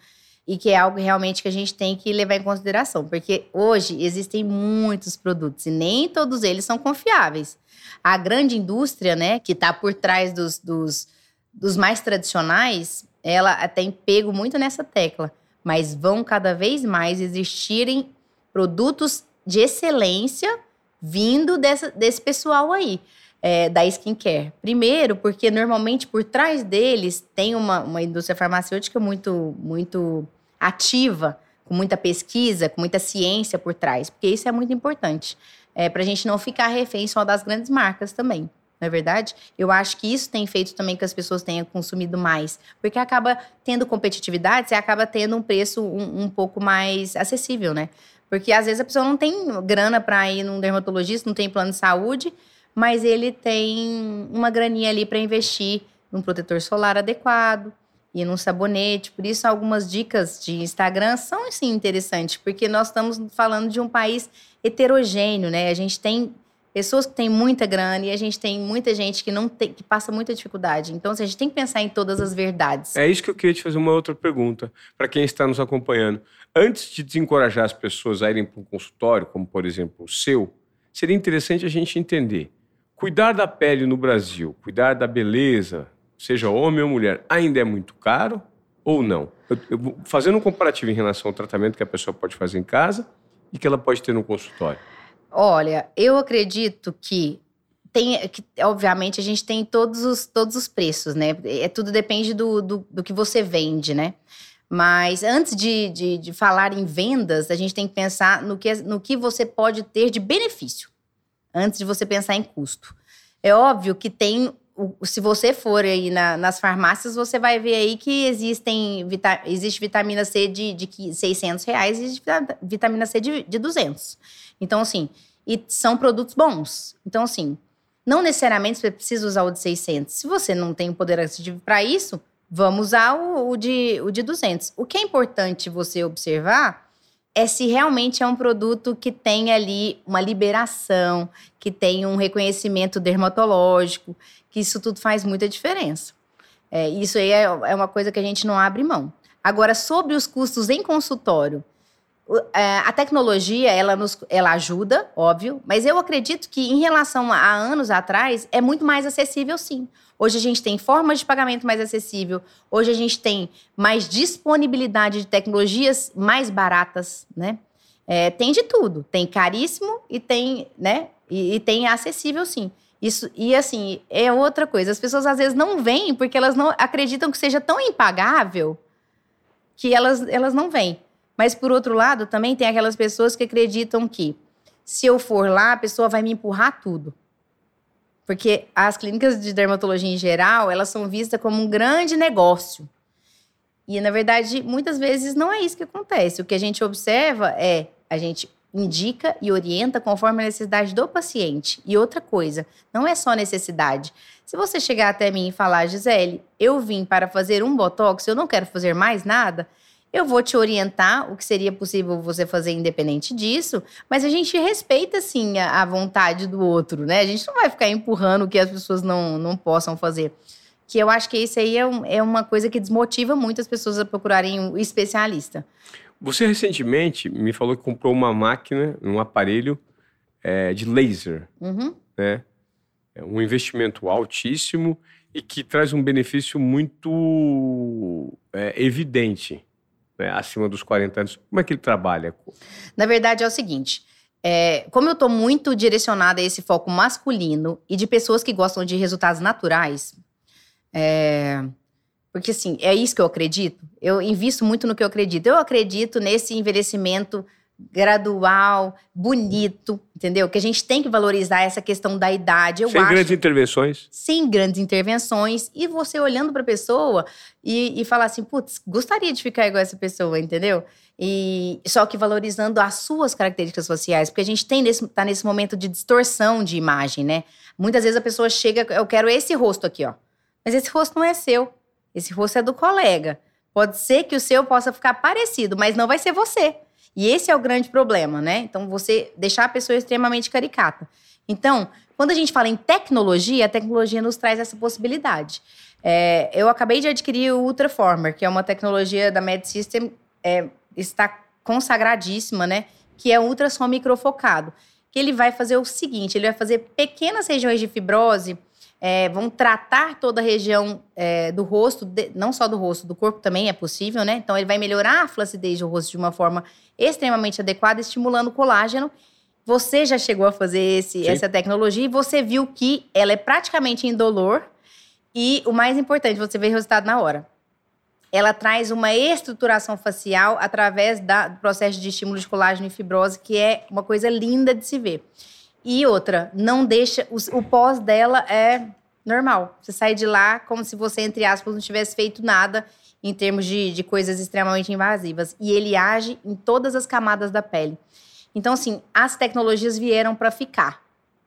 [SPEAKER 2] e que é algo realmente que a gente tem que levar em consideração, porque hoje existem muitos produtos e nem todos eles são confiáveis. A grande indústria, né, que está por trás dos, dos, dos mais tradicionais, ela tem pego muito nessa tecla, mas vão cada vez mais existirem produtos de excelência vindo dessa, desse pessoal aí. É, da skincare. Primeiro, porque normalmente por trás deles tem uma, uma indústria farmacêutica muito, muito ativa, com muita pesquisa, com muita ciência por trás, porque isso é muito importante. É, para a gente não ficar refém só das grandes marcas também. Não é verdade? Eu acho que isso tem feito também que as pessoas tenham consumido mais. Porque acaba tendo competitividade, você acaba tendo um preço um, um pouco mais acessível, né? Porque às vezes a pessoa não tem grana para ir num dermatologista, não tem plano de saúde, mas ele tem uma graninha ali para investir num protetor solar adequado e num sabonete. Por isso, algumas dicas de Instagram são sim interessantes, porque nós estamos falando de um país heterogêneo, né? A gente tem pessoas que têm muita grana e a gente tem muita gente que não tem, que passa muita dificuldade. Então, assim, a gente tem que pensar em todas as verdades.
[SPEAKER 1] É isso que eu queria te fazer uma outra pergunta para quem está nos acompanhando antes de desencorajar as pessoas a irem para um consultório, como por exemplo o seu, seria interessante a gente entender. Cuidar da pele no Brasil, cuidar da beleza, seja homem ou mulher, ainda é muito caro ou não? Eu, eu, fazendo um comparativo em relação ao tratamento que a pessoa pode fazer em casa e que ela pode ter no consultório.
[SPEAKER 2] Olha, eu acredito que tem, que, obviamente, a gente tem todos os, todos os preços, né? É, tudo depende do, do, do que você vende, né? Mas antes de, de, de, falar em vendas, a gente tem que pensar no que, no que você pode ter de benefício, antes de você pensar em custo. É óbvio que tem. Se você for aí na, nas farmácias, você vai ver aí que existem, existe vitamina C de, de 600 reais e vitamina C de, de 200. Então, assim, e são produtos bons. Então, assim, não necessariamente você precisa usar o de 600. Se você não tem o poder aquisitivo para isso, Vamos usar o, o, de, o de 200. O que é importante você observar é se realmente é um produto que tem ali uma liberação, que tem um reconhecimento dermatológico, que isso tudo faz muita diferença. É, isso aí é, é uma coisa que a gente não abre mão. Agora, sobre os custos em consultório, é, a tecnologia, ela, nos, ela ajuda, óbvio, mas eu acredito que em relação a anos atrás, é muito mais acessível sim. Hoje a gente tem formas de pagamento mais acessível, hoje a gente tem mais disponibilidade de tecnologias mais baratas, né? É, tem de tudo, tem caríssimo e tem, né? E, e tem acessível sim. Isso, e assim, é outra coisa. As pessoas às vezes não vêm porque elas não acreditam que seja tão impagável que elas, elas não vêm. Mas, por outro lado, também tem aquelas pessoas que acreditam que se eu for lá, a pessoa vai me empurrar tudo. Porque as clínicas de dermatologia em geral, elas são vistas como um grande negócio. E, na verdade, muitas vezes não é isso que acontece. O que a gente observa é, a gente indica e orienta conforme a necessidade do paciente. E outra coisa, não é só necessidade. Se você chegar até mim e falar, Gisele, eu vim para fazer um botox, eu não quero fazer mais nada, eu vou te orientar o que seria possível você fazer independente disso, mas a gente respeita sim a, a vontade do outro, né? A gente não vai ficar empurrando o que as pessoas não, não possam fazer. Que eu acho que isso aí é, um, é uma coisa que desmotiva muito as pessoas a procurarem um especialista.
[SPEAKER 1] Você recentemente me falou que comprou uma máquina, um aparelho é, de laser,
[SPEAKER 2] Uhum.
[SPEAKER 1] né? É um investimento altíssimo e que traz um benefício muito é, evidente, né? acima dos 40 anos. Como é que ele trabalha?
[SPEAKER 2] Na verdade, é o seguinte. é, como eu estou muito direcionada a esse foco masculino e de pessoas que gostam de resultados naturais, é, porque assim, é isso que eu acredito. Eu invisto muito no que eu acredito. Eu acredito nesse envelhecimento gradual, bonito, entendeu? Que a gente tem que valorizar essa questão da idade. Eu
[SPEAKER 1] Sem
[SPEAKER 2] acho
[SPEAKER 1] grandes intervenções.
[SPEAKER 2] sem grandes intervenções e você olhando para a pessoa e, e falar assim, putz, gostaria de ficar igual essa pessoa, entendeu? E só que valorizando as suas características faciais, porque a gente tem nesse, tá nesse momento de distorção de imagem, né? Muitas vezes a pessoa chega, eu quero esse rosto aqui, ó. Mas esse rosto não é seu. Esse rosto é do colega. Pode ser que o seu possa ficar parecido, mas não vai ser você. E esse é o grande problema, né? Então, você deixar a pessoa extremamente caricata. Então, quando a gente fala em tecnologia, a tecnologia nos traz essa possibilidade. É, eu acabei de adquirir o Ultraformer, que é uma tecnologia da Med System, é, está consagradíssima, né? Que é um ultrassom microfocado. Que ele vai fazer o seguinte: ele vai fazer pequenas regiões de fibrose, é, vão tratar toda a região é, do rosto, de- não só do rosto, do corpo também é possível, né? Então ele vai melhorar a flacidez do rosto de uma forma extremamente adequada, estimulando o colágeno. Você já chegou a fazer esse-
[SPEAKER 1] Sim.
[SPEAKER 2] essa tecnologia e você viu que ela é praticamente indolor e o mais importante, você vê o resultado na hora. Ela traz uma estruturação facial através da- do processo de estímulo de colágeno e fibrose, que é uma coisa linda de se ver. E outra, não deixa. O, o pós dela é normal. Você sai de lá como se você, entre aspas, não tivesse feito nada em termos de, de coisas extremamente invasivas. E ele age em todas as camadas da pele. Então, assim, as tecnologias vieram para ficar,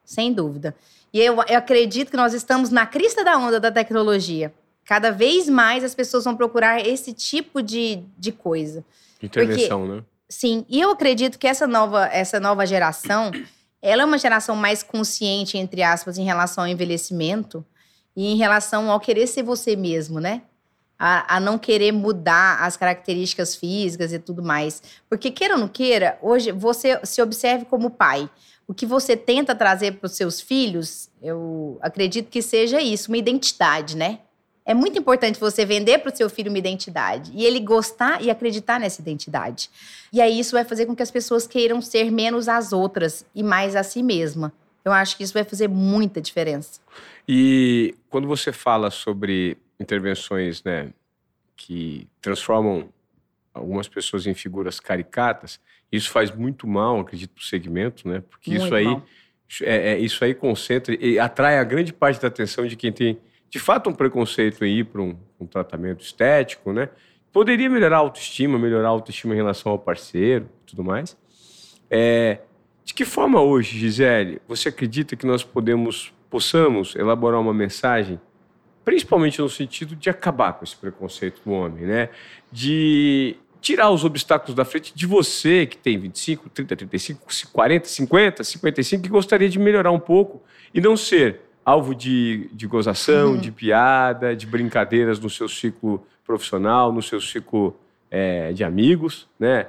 [SPEAKER 2] sem dúvida. E eu, eu acredito que nós estamos na crista da onda da tecnologia. Cada vez mais as pessoas vão procurar esse tipo de, de coisa.
[SPEAKER 1] Intervenção, né?
[SPEAKER 2] Sim, e eu acredito que essa nova, essa nova geração, ela é uma geração mais consciente, entre aspas, em relação ao envelhecimento e em relação ao querer ser você mesmo, né? A, a não querer mudar as características físicas e tudo mais. Porque, queira ou não queira, hoje você se observe como pai. O que você tenta trazer para os seus filhos, eu acredito que seja isso, uma identidade, né? É muito importante você vender para o seu filho uma identidade e ele gostar e acreditar nessa identidade. E aí isso vai fazer com que as pessoas queiram ser menos as outras e mais a si mesma. Eu acho que isso vai fazer muita diferença.
[SPEAKER 1] E quando você fala sobre intervenções né, que transformam algumas pessoas em figuras caricatas, isso faz muito mal, acredito, para o segmento, né? Porque isso aí, é, é- isso aí concentra e atrai a grande parte da atenção de quem tem, de fato, um preconceito em ir para um, um tratamento estético, né? Poderia melhorar a autoestima, melhorar a autoestima em relação ao parceiro tudo mais. É, de que forma hoje, Gisele, você acredita que nós podemos, possamos elaborar uma mensagem, principalmente no sentido de acabar com esse preconceito do homem, né? De tirar os obstáculos da frente de você que tem 25, 30, 35, 40, 50, 55, que gostaria de melhorar um pouco e não ser alvo de, de gozação,
[SPEAKER 2] Uhum.
[SPEAKER 1] de piada, de brincadeiras no seu ciclo profissional, no seu ciclo é, de amigos, né?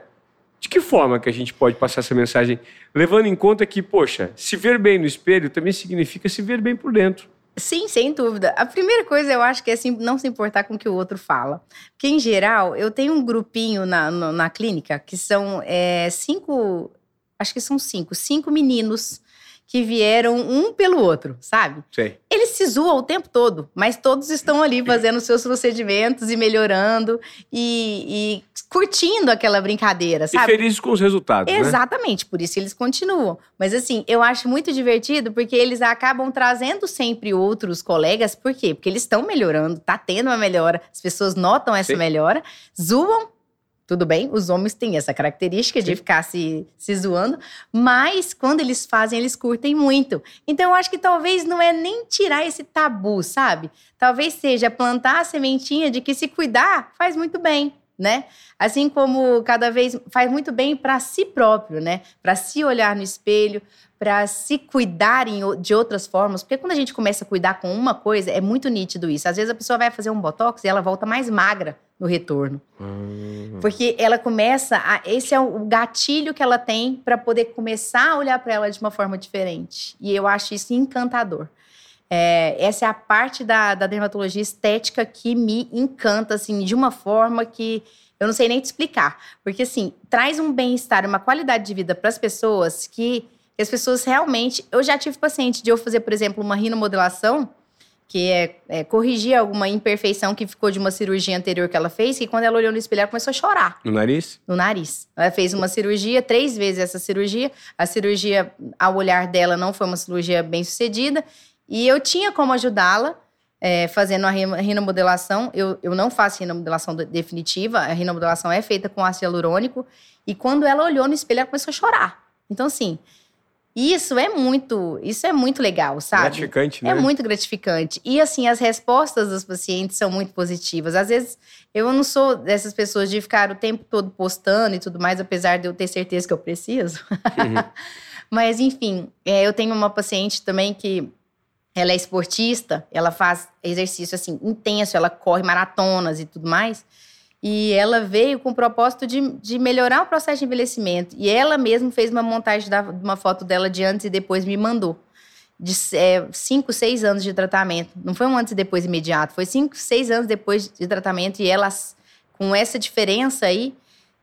[SPEAKER 1] De que forma que a gente pode passar essa mensagem, levando em conta que, poxa, se ver bem no espelho também significa se ver bem por dentro.
[SPEAKER 2] Sim, sem dúvida. A primeira coisa eu acho que é assim, não se importar com o que o outro fala. Porque, em geral, eu tenho um grupinho na, no- na clínica que são é, cinco. Acho que são cinco. Cinco meninos que vieram um pelo outro, sabe?
[SPEAKER 1] Sei.
[SPEAKER 2] Eles se zoam o tempo todo, mas todos estão ali fazendo seus procedimentos e melhorando e, e curtindo aquela brincadeira,
[SPEAKER 1] E
[SPEAKER 2] sabe?
[SPEAKER 1] felizes com os resultados, né?
[SPEAKER 2] Exatamente, por isso eles continuam. Mas assim, eu acho muito divertido porque eles acabam trazendo sempre outros colegas. Por quê? porque eles estão melhorando, tá tendo uma melhora, as pessoas notam essa
[SPEAKER 1] Sim.
[SPEAKER 2] melhora, zoam Tudo bem, os homens têm essa característica de ficar se, se zoando, mas quando eles fazem, eles curtem muito. Então, eu acho que talvez não é nem tirar esse tabu, sabe? Talvez seja plantar a sementinha de que se cuidar faz muito bem né? Assim como cada vez faz muito bem para si próprio, né? Para se olhar no espelho, para se cuidar de outras formas, porque quando a gente começa a cuidar com uma coisa, é muito nítido isso. Às vezes a pessoa vai fazer um botox e ela volta mais magra no retorno. Hum. Porque ela começa a, esse é o gatilho que ela tem para poder começar a olhar para ela de uma forma diferente. E eu acho isso encantador. É, essa é a parte da, da dermatologia estética que me encanta, assim, de uma forma que eu não sei nem te explicar. Porque, assim, traz um bem-estar, uma qualidade de vida para as pessoas que, as pessoas realmente. Eu já tive paciente de eu fazer, por exemplo, uma rinomodelação, que é, é, corrigir alguma imperfeição que ficou de uma cirurgia anterior que ela fez, que quando ela olhou no espelho, ela começou a chorar.
[SPEAKER 1] No nariz?
[SPEAKER 2] No nariz. Ela fez uma cirurgia, três vezes essa cirurgia. A cirurgia, ao olhar dela, não foi uma cirurgia bem sucedida. E eu tinha como ajudá-la, é, fazendo a rinomodelação. Eu, eu não faço rinomodelação definitiva, a rinomodelação é feita com ácido hialurônico. E quando ela olhou no espelho, ela começou a chorar. Então, assim, isso é muito, isso é muito legal, sabe?
[SPEAKER 1] Gratificante, né?
[SPEAKER 2] É muito gratificante. E assim, as respostas dos pacientes são muito positivas. Às vezes, eu não sou dessas pessoas de ficar o tempo todo postando e tudo mais, apesar de eu ter certeza que eu preciso. Uhum. (laughs) Mas, enfim, é, eu tenho uma paciente também que ela é esportista, ela faz exercício assim intenso, ela corre maratonas e tudo mais. E ela veio com o propósito de, de melhorar o processo de envelhecimento. E ela mesma fez uma montagem de uma foto dela de antes e depois me mandou. De é, cinco, seis anos de tratamento. Não foi um antes e depois imediato, foi cinco, seis anos depois de tratamento. E ela, com essa diferença aí,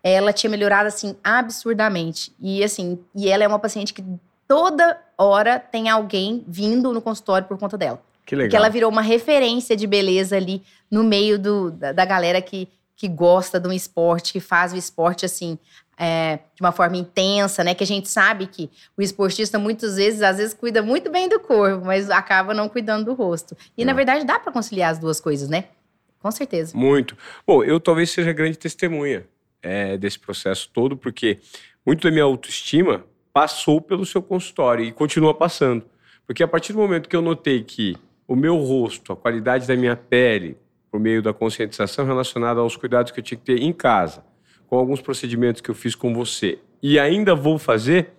[SPEAKER 2] ela tinha melhorado assim absurdamente. E assim, e ela é uma paciente que toda hora tem alguém vindo no consultório por conta dela.
[SPEAKER 1] Que legal.
[SPEAKER 2] Que ela virou uma referência de beleza ali no meio do, da, da galera que, que gosta de um esporte, que faz o esporte assim, é, de uma forma intensa, né? Que a gente sabe que o esportista muitas vezes, às vezes, cuida muito bem do corpo, mas acaba não cuidando do rosto. E na verdade dá para conciliar as duas coisas, né? Com certeza.
[SPEAKER 1] Muito. Bom, eu talvez seja grande testemunha é, desse processo todo, porque muito da minha autoestima passou pelo seu consultório e continua passando. Porque a partir do momento que eu notei que o meu rosto, a qualidade da minha pele, por meio da conscientização relacionada aos cuidados que eu tinha que ter em casa, com alguns procedimentos que eu fiz com você e ainda vou fazer,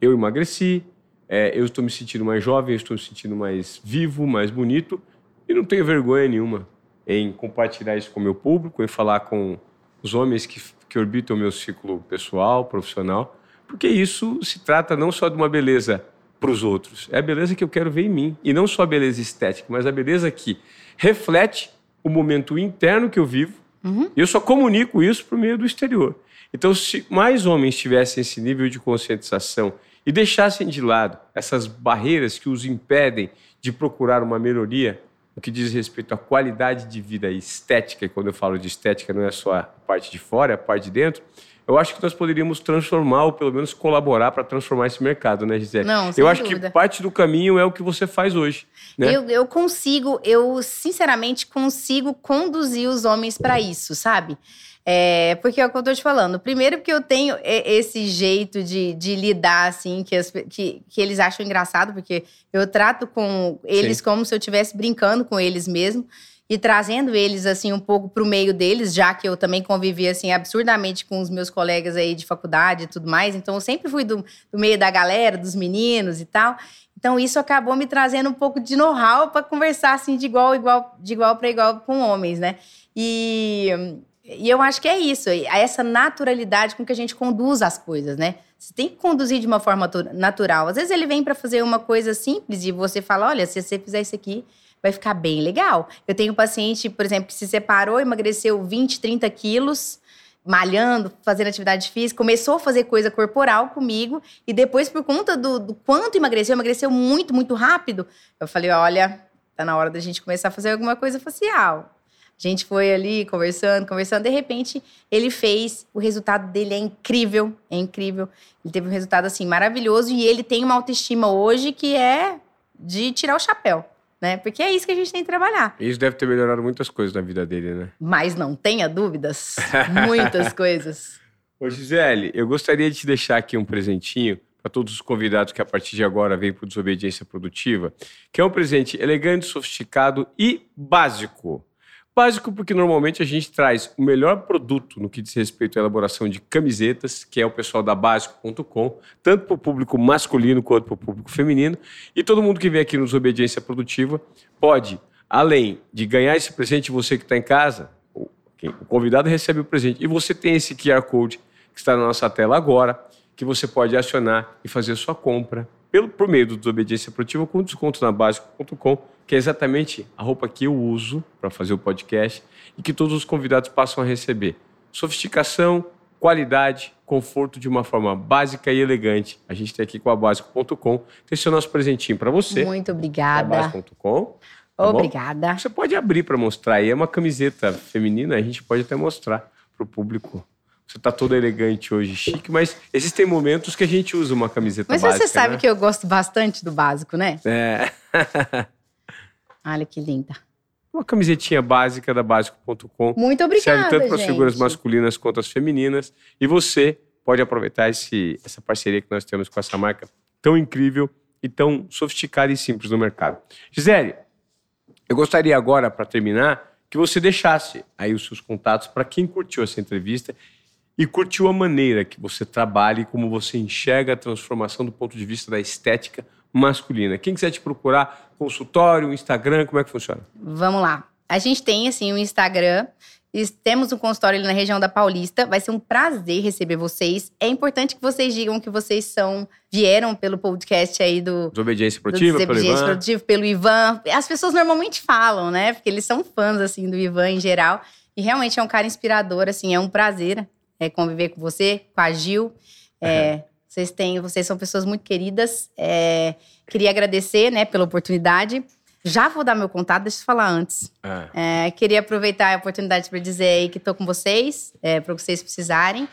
[SPEAKER 1] eu emagreci, é, eu estou me sentindo mais jovem, eu estou me sentindo mais vivo, mais bonito e não tenho vergonha nenhuma em compartilhar isso com o meu público, em falar com os homens que, que orbitam o meu ciclo pessoal, profissional, porque isso se trata não só de uma beleza para os outros, é a beleza que eu quero ver em mim. E não só a beleza estética, mas a beleza que reflete o momento interno que eu vivo. Uhum. E eu só comunico isso por meio do exterior. Então, se mais homens tivessem esse nível de conscientização e deixassem de lado essas barreiras que os impedem de procurar uma melhoria no que diz respeito à qualidade de vida estética, e quando eu falo de estética não é só a parte de fora, é a parte de dentro, eu acho que nós poderíamos transformar, ou pelo menos colaborar para transformar esse mercado, né, Gisele?
[SPEAKER 2] Não,
[SPEAKER 1] Eu acho
[SPEAKER 2] dúvida.
[SPEAKER 1] que parte do caminho é o que você faz hoje. Né?
[SPEAKER 2] Eu, eu consigo, eu sinceramente consigo conduzir os homens para isso, sabe? É, porque é o que eu tô te falando. Primeiro, porque eu tenho esse jeito de, de lidar, assim, que, as, que, que eles acham engraçado, porque eu trato com eles Sim. como se eu estivesse brincando com eles mesmo e trazendo eles assim um pouco para o meio deles, já que eu também convivi assim absurdamente com os meus colegas aí de faculdade e tudo mais, então eu sempre fui do, do meio da galera, dos meninos e tal. Então isso acabou me trazendo um pouco de know-how para conversar assim de igual igual de igual para igual com homens, né? E, e eu acho que é isso, é essa naturalidade com que a gente conduz as coisas, né? Você tem que conduzir de uma forma natural. Às vezes ele vem para fazer uma coisa simples e você fala, olha, se você fizer isso aqui, vai ficar bem legal. Eu tenho um paciente, por exemplo, que se separou, emagreceu 20, 30 quilos, malhando, fazendo atividade física, começou a fazer coisa corporal comigo e depois, por conta do, do quanto emagreceu, emagreceu muito, muito rápido. Eu falei: olha, tá na hora da gente começar a fazer alguma coisa facial. A gente foi ali conversando, conversando, de repente ele fez, o resultado dele é incrível, é incrível. Ele teve um resultado assim maravilhoso e ele tem uma autoestima hoje que é de tirar o chapéu. Né? Porque é isso que a gente tem que trabalhar.
[SPEAKER 1] Isso deve ter melhorado muitas coisas na vida dele, né?
[SPEAKER 2] Mas não tenha dúvidas, (laughs) muitas coisas.
[SPEAKER 1] Ô Gisele, eu gostaria de te deixar aqui um presentinho para todos os convidados que a partir de agora vêm para Desobediência Produtiva, que é um presente elegante, sofisticado e básico. Básico porque normalmente a gente traz o melhor produto no que diz respeito à elaboração de camisetas, que é o pessoal da Básico.com, tanto para o público masculino quanto para o público feminino. E todo mundo que vem aqui no Desobediência Produtiva pode, além de ganhar esse presente, você que está em casa, o convidado recebe o presente. E você tem esse QR Code que está na nossa tela agora, que você pode acionar e fazer sua compra pelo, por meio do Desobediência Produtiva com desconto na Básico.com que é exatamente a roupa que eu uso para fazer o podcast e que todos os convidados passam a receber. Sofisticação, qualidade, conforto de uma forma básica e elegante. A gente tem aqui com a básico.com. Tem seu nosso presentinho para você.
[SPEAKER 2] Muito obrigada.
[SPEAKER 1] básico.com. Tá
[SPEAKER 2] obrigada.
[SPEAKER 1] Bom? Você pode abrir para mostrar aí. É uma camiseta feminina, a gente pode até mostrar para o público. Você está toda elegante hoje, chique, mas existem momentos que a gente usa uma camiseta
[SPEAKER 2] mas
[SPEAKER 1] básica.
[SPEAKER 2] Mas você sabe
[SPEAKER 1] né?
[SPEAKER 2] que eu gosto bastante do básico, né?
[SPEAKER 1] É. (laughs)
[SPEAKER 2] Olha que linda.
[SPEAKER 1] Uma camisetinha básica da básico.com.
[SPEAKER 2] Muito obrigada,
[SPEAKER 1] Serve tanto para
[SPEAKER 2] as
[SPEAKER 1] figuras masculinas quanto as femininas. E você pode aproveitar esse, essa parceria que nós temos com essa marca tão incrível e tão sofisticada e simples no mercado. Gisele, eu gostaria agora, para terminar, que você deixasse aí os seus contatos para quem curtiu essa entrevista e curtiu a maneira que você trabalha e como você enxerga a transformação do ponto de vista da estética masculina. Quem quiser te procurar, consultório, Instagram, como é que funciona?
[SPEAKER 2] Vamos lá. A gente tem, assim, um Instagram. Temos um consultório ali na região da Paulista. Vai ser um prazer receber vocês. É importante que vocês digam que vocês são vieram pelo podcast aí do
[SPEAKER 1] Desobediência Produtiva,
[SPEAKER 2] do Desobediência pelo Produtiva, pelo Ivan. As pessoas normalmente falam, né? Porque eles são fãs assim do Ivan em geral. E realmente é um cara inspirador, assim, é um prazer é, conviver com você, com a Gil. É, uhum. Vocês têm, vocês são pessoas muito queridas. É, queria agradecer, né, pela oportunidade. Já vou dar meu contato, deixa eu falar antes. É. É, queria aproveitar a oportunidade para dizer aí que estou com vocês, é, para vocês precisarem.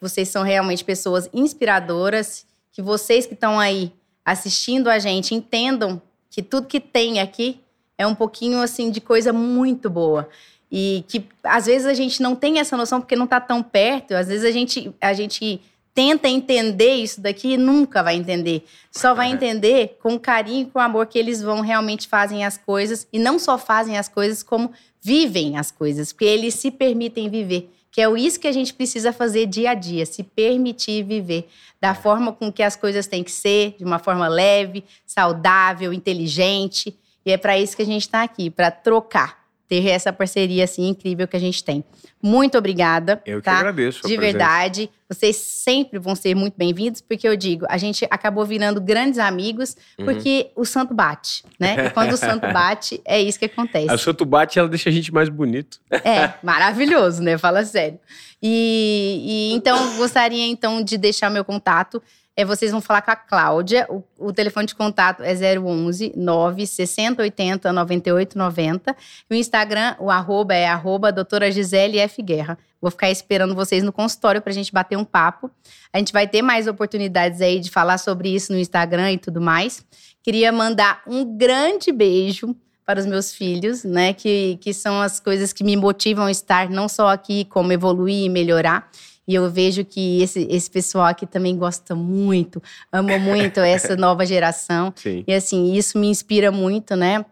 [SPEAKER 2] Vocês são realmente pessoas inspiradoras. Que vocês que estão aí assistindo a gente entendam que tudo que tem aqui é um pouquinho assim de coisa muito boa. E que às vezes a gente não tem essa noção porque não está tão perto. Às vezes a gente, a gente tenta entender isso daqui e nunca vai entender. Só vai entender com o carinho e com o amor que eles vão realmente fazem as coisas e não só fazem as coisas como vivem as coisas, porque eles se permitem viver. Que é isso que a gente precisa fazer dia a dia, se permitir viver da forma com que as coisas têm que ser, de uma forma leve, saudável, inteligente. E é para isso que a gente está aqui, para trocar ter essa parceria assim incrível que a gente tem. Muito obrigada.
[SPEAKER 1] Eu
[SPEAKER 2] tá?
[SPEAKER 1] que agradeço.
[SPEAKER 2] De verdade. Vocês sempre vão ser muito bem-vindos, porque eu digo, a gente acabou virando grandes amigos, uhum. porque uhum. o santo bate, né? E quando o santo (laughs) bate, é isso que acontece.
[SPEAKER 1] O santo bate, ela deixa a gente mais bonito.
[SPEAKER 2] É, (laughs) maravilhoso, né? Fala sério. E, e então, gostaria então de deixar meu contato é, vocês vão falar com a Cláudia. O, o telefone de contato é 011 96080 9890. E o Instagram, o arroba é arroba doutora Gisele F. Guerra. Vou ficar esperando vocês no consultório para a gente bater um papo. A gente vai ter mais oportunidades aí de falar sobre isso no Instagram e tudo mais. Queria mandar um grande beijo para os meus filhos, né? Que, que são as coisas que me motivam a estar não só aqui, como evoluir e melhorar. E eu vejo que esse, esse pessoal aqui também gosta muito, ama muito essa (laughs) nova geração.
[SPEAKER 1] Sim.
[SPEAKER 2] E assim, isso me inspira muito, né?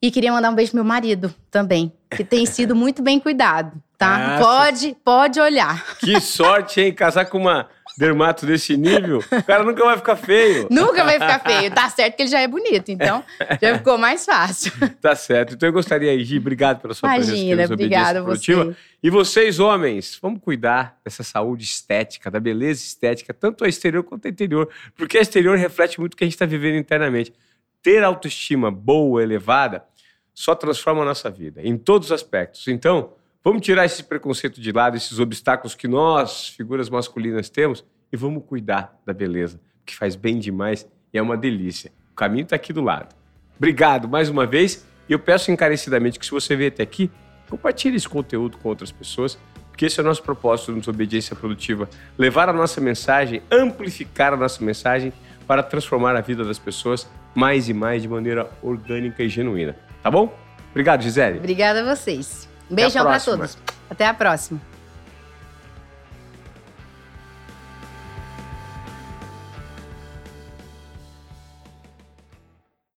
[SPEAKER 2] E queria mandar um beijo pro meu marido também, que tem (laughs) sido muito bem cuidado, tá? Ah, pode, pode olhar.
[SPEAKER 1] Que sorte, hein? Casar com uma dermato desse nível, o cara nunca vai ficar feio. (laughs)
[SPEAKER 2] Nunca vai ficar feio. Tá certo que ele já é bonito, então já ficou mais fácil. (laughs)
[SPEAKER 1] Tá certo. Então eu gostaria, Gi, obrigado pela sua
[SPEAKER 2] Imagina,
[SPEAKER 1] presença.
[SPEAKER 2] obrigada
[SPEAKER 1] você. E vocês, homens, vamos cuidar dessa saúde estética, da beleza estética, tanto a exterior quanto a interior, porque a exterior reflete muito o que a gente está vivendo internamente. Ter autoestima boa, elevada, só transforma a nossa vida, em todos os aspectos. Então, Vamos tirar esse preconceito de lado, esses obstáculos que nós, figuras masculinas, temos e vamos cuidar da beleza, que faz bem demais e é uma delícia. O caminho está aqui do lado. Obrigado mais uma vez e eu peço encarecidamente que, se você veio até aqui, compartilhe esse conteúdo com outras pessoas, porque esse é o nosso propósito no Desobediência Produtiva: levar a nossa mensagem, amplificar a nossa mensagem para transformar a vida das pessoas mais e mais de maneira orgânica e genuína. Tá bom? Obrigado, Gisele.
[SPEAKER 2] Obrigada a vocês. Um beijão para todos. Até a próxima.